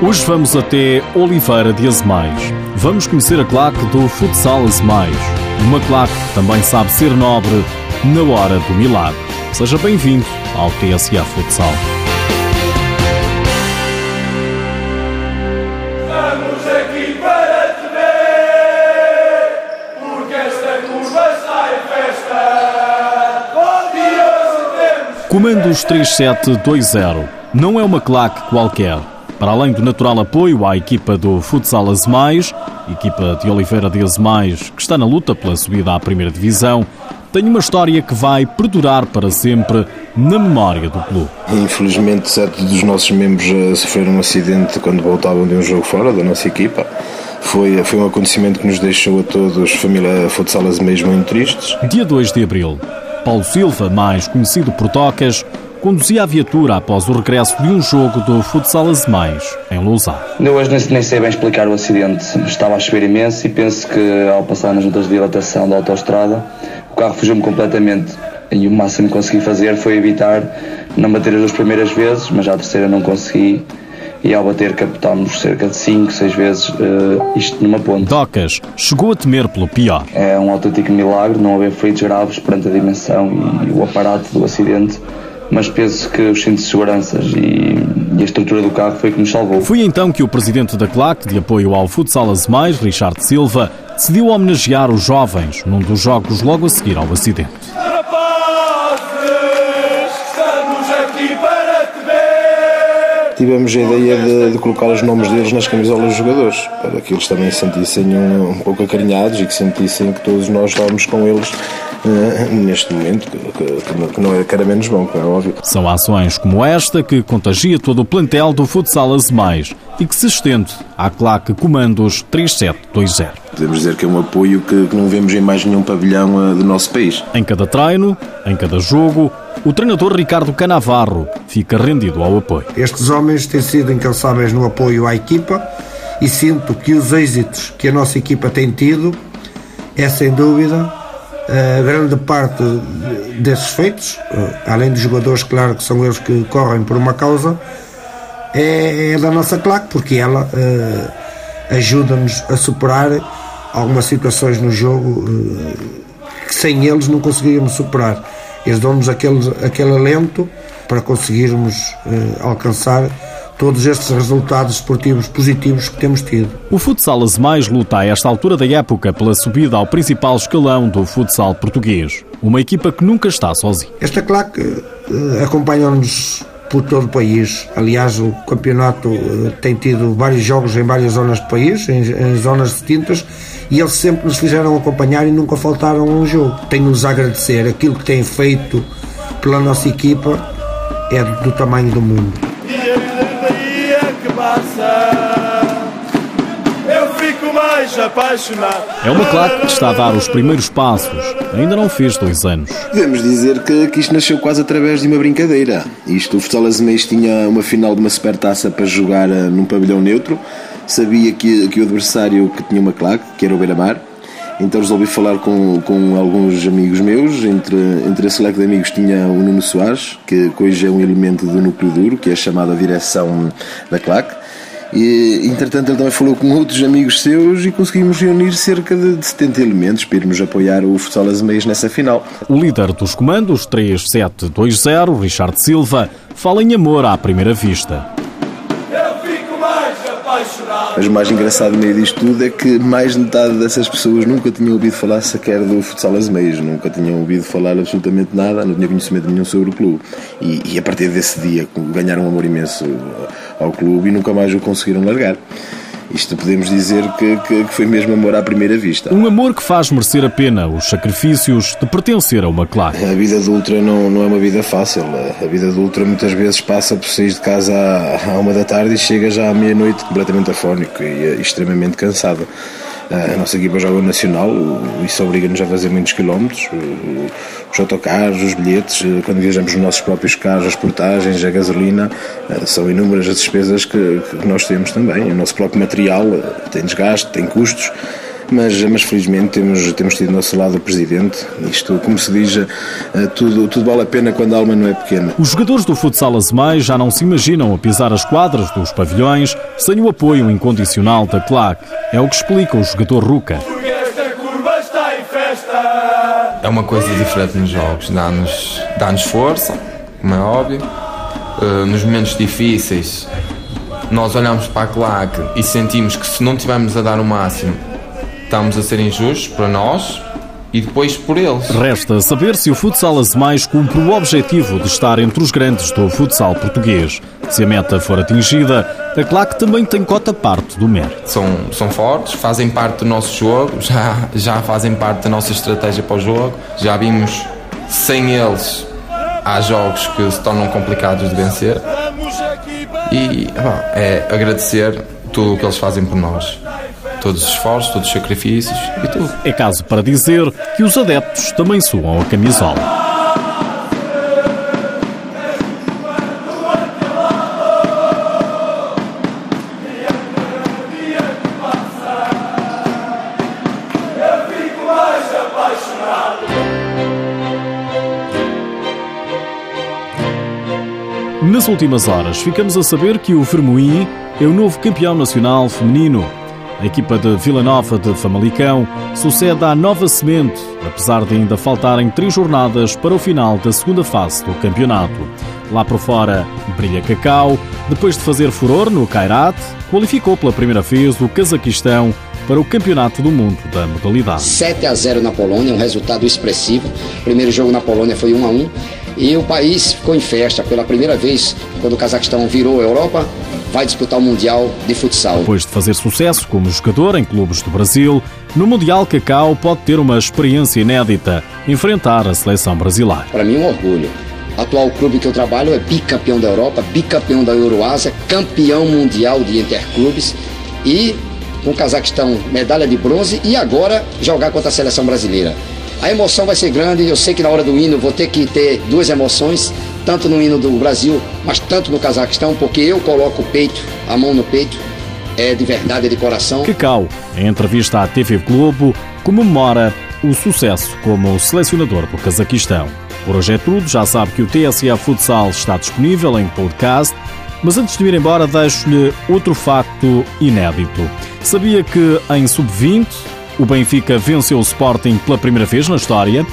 Hoje vamos até Oliveira de Azemais. Vamos conhecer a claque do Futsal Azemais. Uma claque que também sabe ser nobre na hora do milagre. Seja bem-vindo ao TSA Futsal. Comandos 3720 não é uma claque qualquer. Para além do natural apoio à equipa do Futsal Azemais, equipa de Oliveira de Azemais, que está na luta pela subida à primeira divisão, tem uma história que vai perdurar para sempre na memória do clube. Infelizmente, sete dos nossos membros eh, sofreram um acidente quando voltavam de um jogo fora da nossa equipa. Foi, foi um acontecimento que nos deixou a todos, família Futsal Azemais, muito tristes. Dia 2 de abril, Paulo Silva, mais conhecido por Tocas, conduzia a viatura após o regresso de um jogo do Futsal Azemais, em Lousá. Eu hoje nem, nem sei bem explicar o acidente. Estava a chover imenso e penso que ao passar nas juntas de dilatação da autoestrada, o carro fugiu-me completamente. E o máximo que consegui fazer foi evitar não bater as duas primeiras vezes, mas já a terceira não consegui. E ao bater capotámos cerca de 5, 6 vezes eh, isto numa ponte. Docas chegou a temer pelo pior. É um autêntico milagre não haver feridos graves perante a dimensão e o aparato do acidente, mas penso que os cintos de seguranças e, e a estrutura do carro foi o que nos salvou. Foi então que o presidente da CLAC, de apoio ao Futsal Azemais, Richard Silva, decidiu homenagear os jovens num dos jogos logo a seguir ao acidente. rapazes, estamos aqui para te ver. Tivemos a ideia de, de colocar os nomes deles nas camisolas dos jogadores, para que eles também se sentissem um, um pouco acarinhados e que sentissem que todos nós estávamos com eles eh, neste momento, que, que- que não- é, era menos bom, como é óbvio. São ações como esta que contagia todo o plantel do Futsal Azemais e que se estende à CLAC Comandos 3720. Podemos dizer que é um apoio que, que não vemos em mais nenhum pavilhão eh, do nosso país. Em cada treino, em cada jogo, o treinador Ricardo Canavarro fica rendido ao apoio. Estes homens têm sido incansáveis no apoio à equipa e sinto que os êxitos que a nossa equipa tem tido é sem dúvida a grande parte desses feitos, eh, além dos jogadores, claro que são eles que correm por uma causa, é, é da nossa claque, porque ela eh, ajuda-nos a superar algumas situações no jogo eh, que sem eles não conseguiríamos superar. Eles dão-nos aquele, aquele alento para conseguirmos eh, alcançar todos estes resultados esportivos positivos que temos tido. O Futsal Azemais luta a esta altura da época pela subida ao principal escalão do futsal português. Uma equipa que nunca está sozinha. Esta claque eh, acompanha-nos por todo o país. Aliás, o campeonato eh, tem tido vários jogos em várias zonas do país, em, em zonas distintas, e eles sempre nos fizeram acompanhar e nunca faltaram um jogo. Tenho-nos a agradecer. Aquilo que têm feito pela nossa equipa é do tamanho do mundo. É uma claque que está a dar os primeiros passos. Ainda não fez dois anos. Devemos dizer que, que isto nasceu quase através de uma brincadeira. Isto, o Futsal Azemais tinha uma final de uma supertaça para jogar eh, num pavilhão neutro. Sabia que, que o adversário que tinha uma claque, que era o Beira-Mar. Então resolvi falar com, com alguns amigos meus. Entre, entre esse leque de amigos tinha o Nuno Soares, que hoje é um elemento do núcleo duro, que é chamado a direção da claque. E, entretanto, ele também falou com outros amigos seus e conseguimos reunir cerca de, de 70 elementos para irmos apoiar o Futsal Azemais nessa final. O líder dos comandos 3720, Richard Silva, fala em amor à primeira vista. Mas o mais engraçado no meio disto tudo é que mais de metade dessas pessoas nunca tinham ouvido falar sequer do futsal Azemais, nunca tinham ouvido falar absolutamente nada, não tinham conhecimento nenhum sobre o clube. E, e a partir desse dia ganharam um amor imenso ao clube e nunca mais o conseguiram largar. Isto podemos dizer que, que, que, foi mesmo amor à primeira vista. Um amor que faz merecer a pena os sacrifícios de pertencer a uma claque. A vida de ultra não, não é uma vida fácil. A vida de ultra muitas vezes passa por sair de casa à, à uma da tarde e chega já à meia-noite completamente afónico e, e extremamente cansado. A nossa equipa joga nacional, isso obriga-nos a fazer muitos quilómetros. Os autocarros, os bilhetes, quando viajamos nos nossos próprios carros, as portagens, a gasolina, são inúmeras as despesas que, que nós temos também. O nosso próprio material tem desgaste, tem custos mas, mas felizmente temos, temos tido ao nosso lado o Presidente. Isto, como se diz, eh, tudo, tudo vale a pena quando a alma não é pequena. Os jogadores do futsal Azemais já não se imaginam a pisar as quadras dos pavilhões sem o apoio incondicional da claque. É o que explica o jogador Ruca. É uma coisa diferente nos jogos, dá-nos dá força, como é óbvio. Uh, nos momentos difíceis, nós olhamos para a claque e sentimos que se não estivermos a dar o máximo, estamos a ser injustos para nós e depois por eles. Resta saber se o Futsal Azemais cumpre o objetivo de estar entre os grandes do futsal português. Se a meta for atingida, a claque também tem cota parte do mérito. São, são fortes, fazem parte do nosso jogo, já, já fazem parte da nossa estratégia para o jogo. Já vimos sem eles há jogos que se tornam complicados de vencer. E é agradecer tudo o que eles fazem por nós todos os esforços, todos os sacrifícios e tudo. É caso para dizer que os adeptos também suam a camisola. Nas últimas horas, ficamos a saber que o Vermoim é o novo campeão nacional feminino a equipa de Vila Nova de Famalicão sucede à Nova Semente, apesar de ainda faltarem três jornadas para o final da segunda fase do campeonato. Lá por fora, Brilha Cacau, depois de fazer furor no Kairat, qualificou pela primeira vez o Cazaquistão para o Campeonato do Mundo da modalidade. 7 a 0 na Polônia, um resultado expressivo. O primeiro jogo na Polônia foi 1 a 1 e o país ficou em festa pela primeira vez quando o Cazaquistão virou a Europa vai disputar o Mundial de Futsal. Depois de fazer sucesso como jogador em clubes do Brasil, no Mundial Cacau pode ter uma experiência inédita, enfrentar a seleção brasileira. Para mim é um orgulho. Atual clube que eu trabalho é bicampeão da Europa, bicampeão da Euroásia, campeão mundial de interclubes e com o Cazaquistão medalha de bronze e agora jogar contra a seleção brasileira. A emoção vai ser grande, eu sei que na hora do hino vou ter que ter duas emoções, tanto no hino do Brasil, mas tanto no Cazaquistão, porque eu coloco o peito, a mão no peito, é de verdade, é de coração. Cacau, em entrevista à TV Globo, comemora o sucesso como selecionador do Cazaquistão. Por hoje é tudo, já sabe que o TSA Futsal está disponível em podcast, mas antes de ir embora deixo-lhe outro facto inédito. Sabia que em sub-20 o Benfica venceu o Sporting pela primeira vez na história.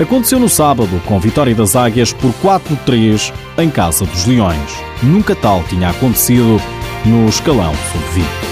Aconteceu no sábado, com vitória das Águias por 4-3 em casa dos Leões. Nunca tal tinha acontecido no escalão sub-20.